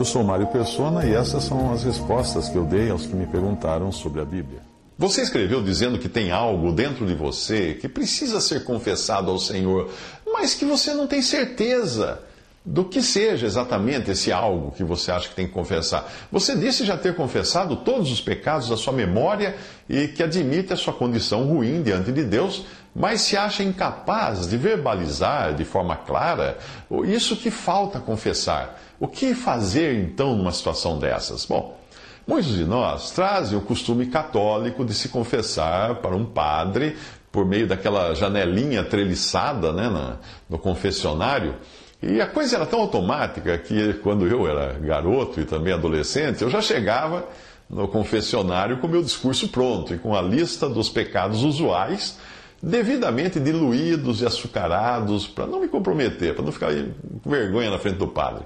Eu sou Mário Persona e essas são as respostas que eu dei aos que me perguntaram sobre a Bíblia. Você escreveu dizendo que tem algo dentro de você que precisa ser confessado ao Senhor, mas que você não tem certeza do que seja exatamente esse algo que você acha que tem que confessar. Você disse já ter confessado todos os pecados da sua memória e que admite a sua condição ruim diante de Deus, mas se acha incapaz de verbalizar de forma clara isso que falta confessar. O que fazer então numa situação dessas? Bom, muitos de nós trazem o costume católico de se confessar para um padre por meio daquela janelinha treliçada né, no confessionário. E a coisa era tão automática que quando eu era garoto e também adolescente, eu já chegava no confessionário com meu discurso pronto e com a lista dos pecados usuais, devidamente diluídos e açucarados, para não me comprometer, para não ficar com vergonha na frente do padre.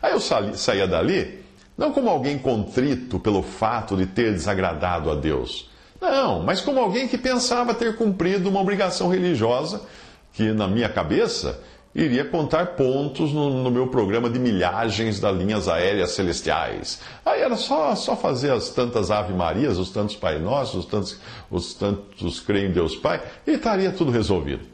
Aí eu saía dali, não como alguém contrito pelo fato de ter desagradado a Deus. Não, mas como alguém que pensava ter cumprido uma obrigação religiosa que, na minha cabeça, iria contar pontos no, no, meu programa de milhagens das linhas aéreas celestiais. Aí era só, só fazer as tantas Ave Marias, os tantos Pai Nossos, os tantos, os tantos Creio em Deus Pai, e estaria tudo resolvido.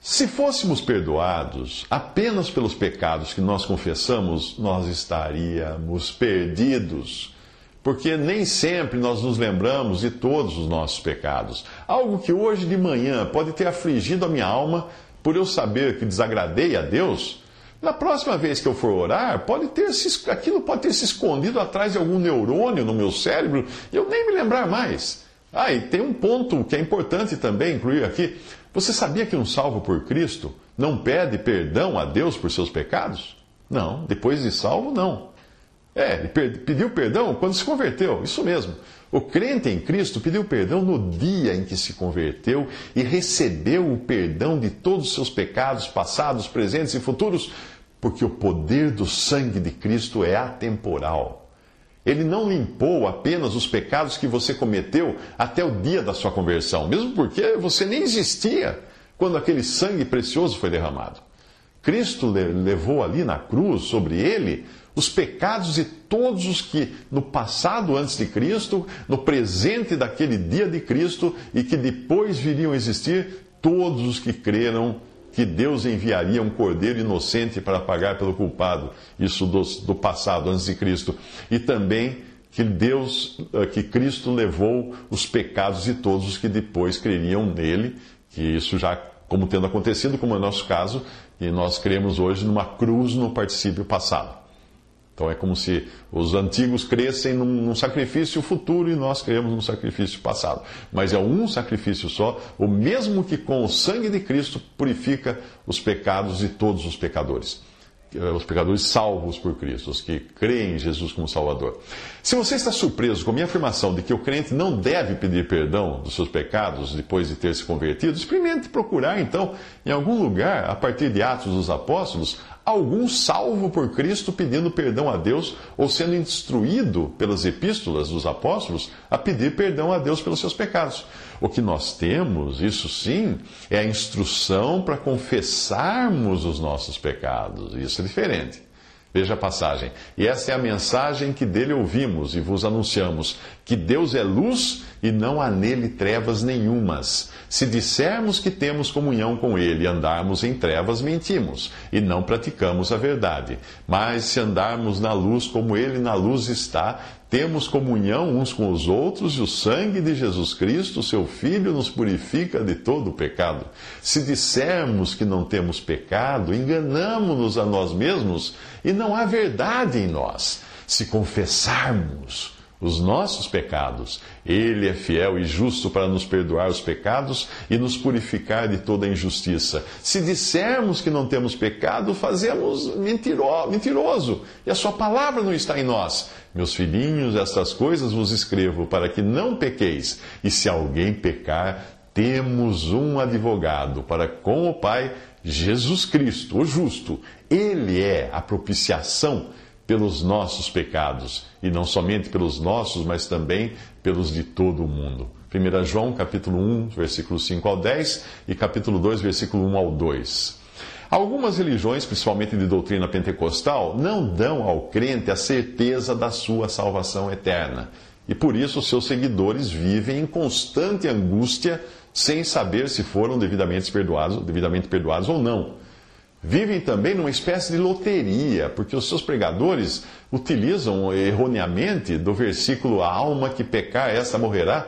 Se fôssemos perdoados apenas pelos pecados que nós confessamos, nós estaríamos perdidos. Porque nem sempre nós nos lembramos de todos os nossos pecados. Algo que hoje de manhã pode ter afligido a minha alma por eu saber que desagradei a Deus, na próxima vez que eu for orar, pode ter se, aquilo pode ter se escondido atrás de algum neurônio no meu cérebro e eu nem me lembrar mais. Ah, e tem um ponto que é importante também incluir aqui. Você sabia que um salvo por Cristo não pede perdão a Deus por seus pecados? Não, depois de salvo, não. É, ele pediu perdão quando se converteu, isso mesmo. O crente em Cristo pediu perdão no dia em que se converteu e recebeu o perdão de todos os seus pecados, passados, presentes e futuros, porque o poder do sangue de Cristo é atemporal. Ele não limpou apenas os pecados que você cometeu até o dia da sua conversão, mesmo porque você nem existia quando aquele sangue precioso foi derramado. Cristo levou ali na cruz, sobre ele, os pecados de todos os que no passado antes de Cristo, no presente daquele dia de Cristo e que depois viriam a existir, todos os que creram que Deus enviaria um cordeiro inocente para pagar pelo culpado, isso do, do passado antes de Cristo, e também que Deus, eh, que Cristo levou os pecados de todos os que depois creriam nele, que isso já como tendo acontecido, como é o nosso caso, e nós cremos hoje numa cruz no particípio passado. Então é como se os antigos crescem num, num, sacrifício futuro e nós cremos num sacrifício passado. Mas é um sacrifício só, o mesmo que com o sangue de Cristo purifica os pecados de todos os pecadores. Eh, os pecadores salvos por Cristo, os que creem em Jesus como Salvador. Se você está surpreso com a minha afirmação de que o crente não deve pedir perdão dos seus pecados depois de ter se convertido, experimente procurar então, em algum lugar, a partir de Atos dos Apóstolos, algum salvo por Cristo pedindo perdão a Deus ou sendo instruído pelas epístolas dos apóstolos a pedir perdão a Deus pelos seus pecados. O que nós temos, isso sim, é a instrução para confessarmos os nossos pecados. Isso é diferente. Veja a passagem. E essa é a mensagem que dele ouvimos e vos anunciamos: que Deus é luz e não há nele trevas nenhumas. Se dissermos que temos comunhão com Ele e andarmos em trevas, mentimos e não praticamos a verdade. Mas se andarmos na luz como Ele na luz está, temos comunhão uns com os outros e o sangue de Jesus Cristo, seu Filho, nos purifica de todo o pecado. Se dissermos que não temos pecado, enganamos-nos a nós mesmos e não há verdade em nós. Se confessarmos os nossos pecados. Ele é fiel e justo para nos perdoar os pecados e nos purificar de toda injustiça. Se dissermos que não temos pecado, fazemos mentiro, mentiroso, e a sua palavra não está em nós. Meus filhinhos, estas coisas vos escrevo para que não pequeis. E se alguém pecar, temos um advogado para com o Pai, Jesus Cristo, o justo. Ele é a propiciação pelos nossos pecados, e não somente pelos nossos, mas também pelos de todo o mundo. 1 João capítulo 1, versículo 5 ao 10 e capítulo 2, versículo 1 ao 2. Algumas religiões, principalmente de doutrina pentecostal, não dão ao crente a certeza da sua salvação eterna. E por isso seus seguidores vivem em constante angústia, sem saber se foram devidamente perdoados, devidamente perdoados ou não vivem também numa espécie de loteria, porque os seus pregadores utilizam erroneamente do versículo a alma que pecar, essa morrerá,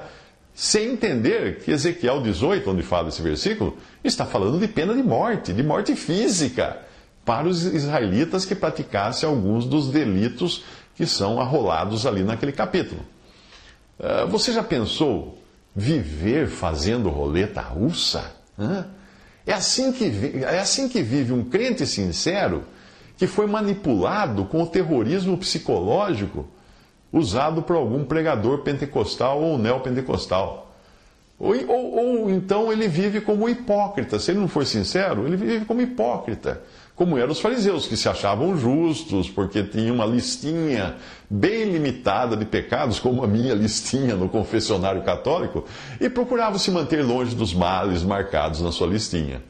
sem entender que Ezequiel 18, onde fala esse versículo, está falando de pena de morte, de morte física, para os israelitas que praticassem alguns dos delitos que são arrolados ali naquele capítulo. Ah, você já pensou viver fazendo roleta russa? Hã? É assim que, é assim que vive um crente sincero que foi manipulado com o terrorismo psicológico usado por algum pregador pentecostal ou neopentecostal. Ou, ou, ou então ele vive como hipócrita. Se ele não for sincero, ele vive como hipócrita como eram os fariseus, que se achavam justos, porque tinham uma listinha bem limitada de pecados, como a minha listinha no confessionário católico, e procuravam se manter longe dos males marcados na sua listinha.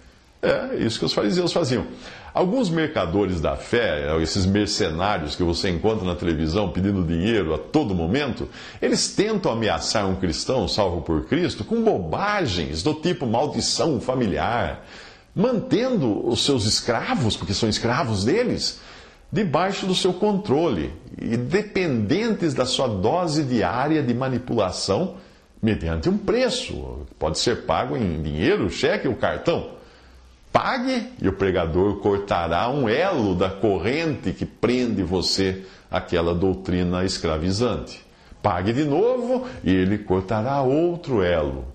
É isso que os fariseus faziam. Alguns mercadores da fé, esses mercenários que você encontra na televisão pedindo dinheiro a todo momento, eles tentam ameaçar um cristão salvo por Cristo com bobagens do tipo maldição familiar mantendo os seus escravos, porque são escravos deles, debaixo do seu controle e dependentes da sua dose diária de manipulação mediante um preço. Pode ser pago em dinheiro, cheque ou cartão. Pague e o pregador cortará um elo da corrente que prende você àquela doutrina escravizante. Pague de novo e ele cortará outro elo.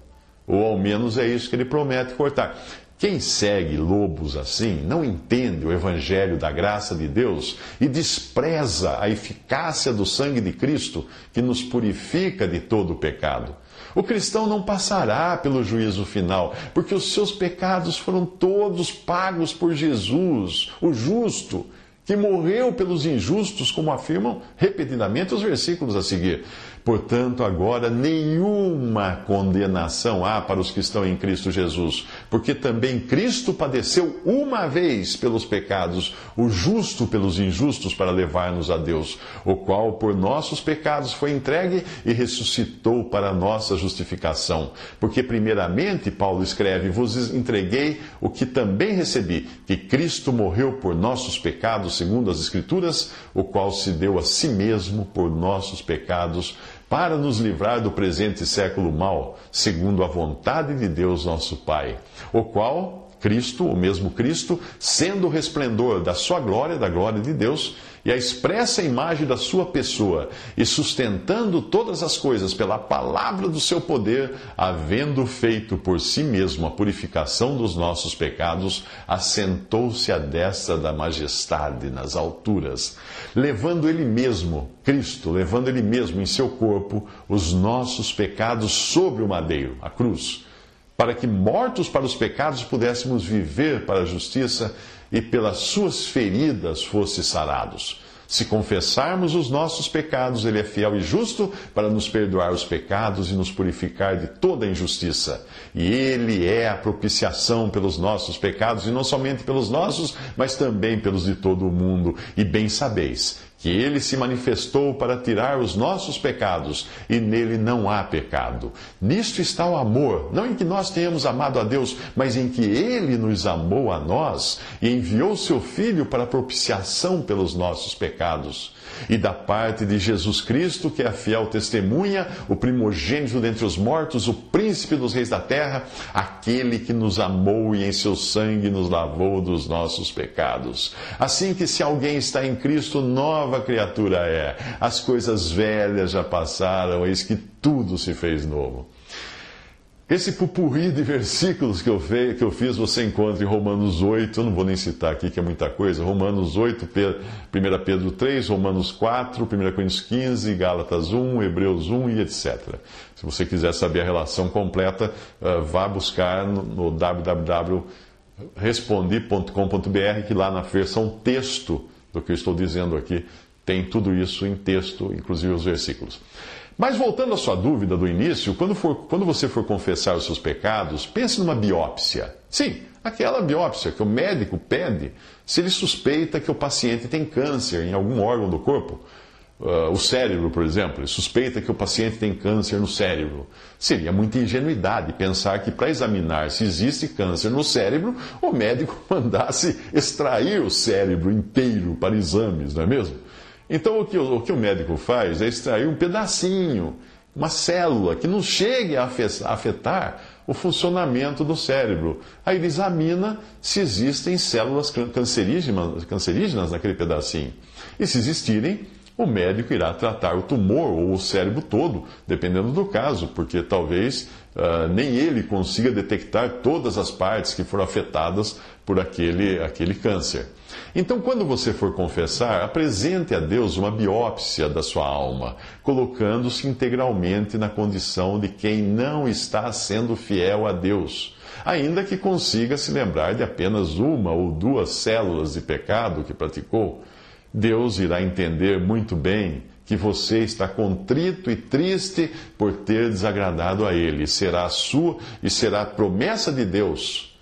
Ou ao menos é isso que ele promete cortar. Quem segue lobos assim não entende o evangelho da graça de Deus e despreza a eficácia do sangue de Cristo que nos purifica de todo o pecado. O cristão não passará pelo juízo final, porque os seus pecados foram todos pagos por Jesus, o justo, que morreu pelos injustos, como afirmam repetidamente os versículos a seguir. Portanto, agora nenhuma condenação há para os que estão em Cristo Jesus, porque também Cristo padeceu uma vez pelos pecados, o justo pelos injustos, para levar-nos a Deus, o qual por nossos pecados foi entregue e ressuscitou para nossa justificação. Porque, primeiramente, Paulo escreve: Vos entreguei o que também recebi, que Cristo morreu por nossos pecados, segundo as Escrituras, o qual se deu a si mesmo por nossos pecados para nos livrar do presente século mal, segundo a vontade de Deus nosso Pai, o qual, Cristo, o mesmo Cristo, sendo o resplendor da sua glória, da glória de Deus, e a expressa imagem da sua pessoa, e sustentando todas as coisas pela palavra do seu poder, havendo feito por si mesmo a purificação dos nossos pecados, assentou-se à destra da majestade nas alturas, levando ele mesmo, Cristo, levando ele mesmo em seu corpo os nossos pecados sobre o madeiro, a cruz para que, mortos para os pecados, pudéssemos viver para a justiça e pelas suas feridas fosse sarados. Se confessarmos os nossos pecados, Ele é fiel e justo para nos perdoar os pecados e nos purificar de toda injustiça. E Ele é a propiciação pelos nossos pecados, e não somente pelos nossos, mas também pelos de todo o mundo. E bem sabeis que ele se manifestou para tirar os nossos pecados, e nele não há pecado. Nisto está o amor, não em que nós tenhamos amado a Deus, mas em que ele nos amou a nós e enviou seu Filho para propiciação pelos nossos pecados. E da parte de Jesus Cristo, que é a fiel testemunha, o primogênito dentre os mortos, o príncipe dos reis da terra, aquele que nos amou e em seu sangue nos lavou dos nossos pecados. Assim que se alguém está em Cristo, nova criatura é. As coisas velhas já passaram, eis que tudo se fez novo. Esse pupurri de versículos que eu, fe, que eu fiz, você encontra em Romanos 8, eu não vou nem citar aqui, que é muita coisa. Romanos 8, 1 Pedro 3, Romanos 4, 1 Coríntios 15, Gálatas 1, Hebreus 1 e etc. Se você quiser saber a relação completa, uh, vá buscar no, no www.respondi.com.br, que lá na versão texto do que eu estou dizendo aqui, tem tudo isso em texto, inclusive os versículos. Mas voltando à sua dúvida do início, quando, for, quando você for confessar os seus pecados, pense numa biópsia. Sim, aquela biópsia que o médico pede se ele suspeita que o paciente tem câncer em algum órgão do corpo. Uh, o cérebro, por exemplo, ele suspeita que o paciente tem câncer no cérebro. Seria muita ingenuidade pensar que para examinar se existe câncer no cérebro, o médico mandasse extrair o cérebro inteiro para exames, não é mesmo? Então, o que, o que o médico faz é extrair um pedacinho, uma célula, que não chegue a afetar o funcionamento do cérebro. Aí ele examina se existem células cancerígenas, cancerígenas naquele pedacinho. E se existirem, o médico irá tratar o tumor ou o cérebro todo, dependendo do caso, porque talvez uh, nem ele consiga detectar todas as partes que foram afetadas por aquele, aquele câncer. Então, quando você for confessar, apresente a Deus uma biópsia da sua alma, colocando-se integralmente na condição de quem não está sendo fiel a Deus, ainda que consiga se lembrar de apenas uma ou duas células de pecado que praticou. Deus irá entender muito bem que você está contrito e triste por ter desagradado a Ele. Será a sua e será a promessa de Deus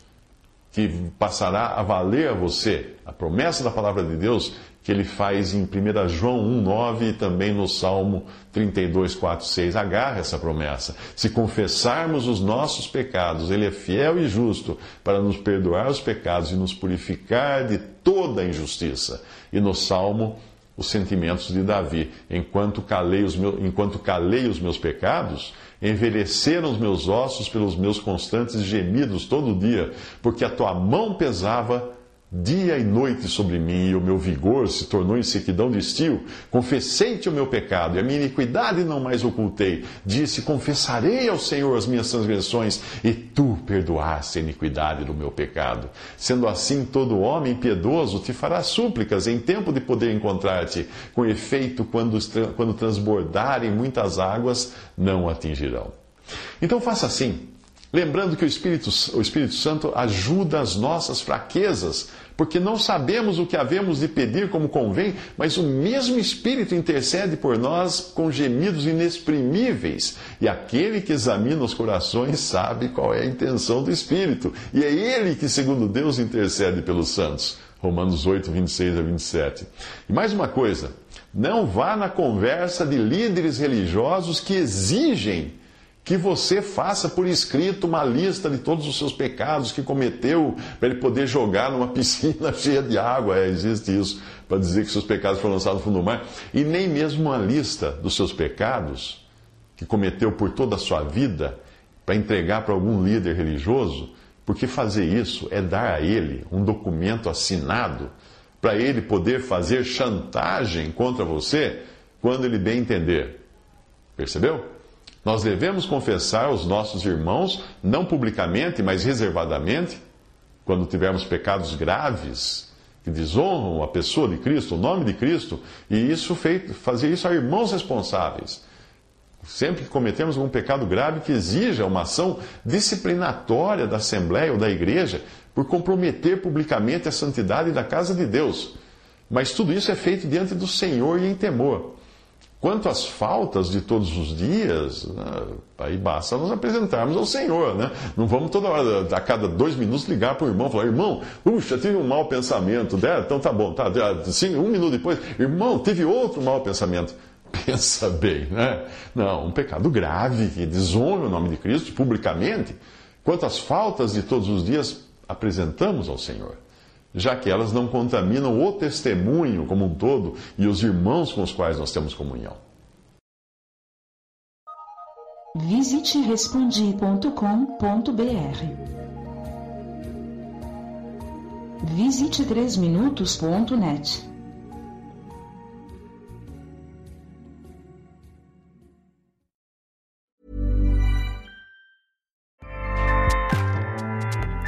que passará a valer a você, a promessa da palavra de Deus que ele faz em 1 João 1,9 e também no Salmo 32, 4, 6. Agarra essa promessa. Se confessarmos os nossos pecados, ele é fiel e justo para nos perdoar os pecados e nos purificar de toda injustiça. E no Salmo os sentimentos de Davi. Enquanto calei os meus, enquanto calei os meus pecados, envelheceram os meus ossos pelos meus constantes gemidos todo dia, porque a tua mão pesava dia e noite sobre mim, e o meu vigor se tornou em sequidão de estio. Confessei-te o meu pecado, e a minha iniquidade não mais ocultei. Disse: Confessarei ao Senhor as minhas transgressões, e tu perdoaste a iniquidade do meu pecado. Sendo assim, todo homem piedoso te fará súplicas em tempo de poder encontrar-te. Com efeito, quando, quando transbordarem muitas águas, não atingirão. Então faça assim. Lembrando que o Espírito, o Espírito Santo ajuda as nossas fraquezas porque não sabemos o que havemos de pedir como convém, mas o mesmo Espírito intercede por nós com gemidos inexprimíveis. E aquele que examina os corações sabe qual é a intenção do Espírito. E é ele que, segundo Deus, intercede pelos santos. Romanos 8, 26 a 27. E mais uma coisa: não vá na conversa de líderes religiosos que exigem que você faça por escrito uma lista de todos os seus pecados que cometeu, para ele poder jogar numa piscina cheia de água. É, existe isso, para dizer que seus pecados foram lançados no fundo do mar. E nem mesmo uma lista dos seus pecados, que cometeu por toda a sua vida, para entregar para algum líder religioso, porque fazer isso é dar a ele um documento assinado para ele poder fazer chantagem contra você quando ele bem entender. Percebeu? Nós devemos confessar aos nossos irmãos, não publicamente, mas reservadamente, quando tivermos pecados graves que desonram a pessoa de Cristo, o nome de Cristo, e isso feito, fazer isso a irmãos responsáveis. Sempre que cometemos algum pecado grave que exija uma ação disciplinatória da Assembleia ou da Igreja por comprometer publicamente a santidade da casa de Deus. Mas tudo isso é feito diante do Senhor e em temor. Quanto às faltas de todos os dias, né, aí basta nos apresentarmos ao Senhor, né? Não vamos toda hora, a cada dois minutos, ligar para o irmão e falar: irmão, puxa, tive um mau pensamento. Né? Então tá bom, tá. Sim, um minuto depois, irmão, tive outro mau pensamento. Pensa bem, né? Não, um pecado grave que desonra o nome de Cristo publicamente. Quanto às faltas de todos os dias, apresentamos ao Senhor. Já que elas não contaminam o testemunho como um todo e os irmãos com os quais nós temos comunhão. Visite respondi.com.br. Visite 3minutos.net.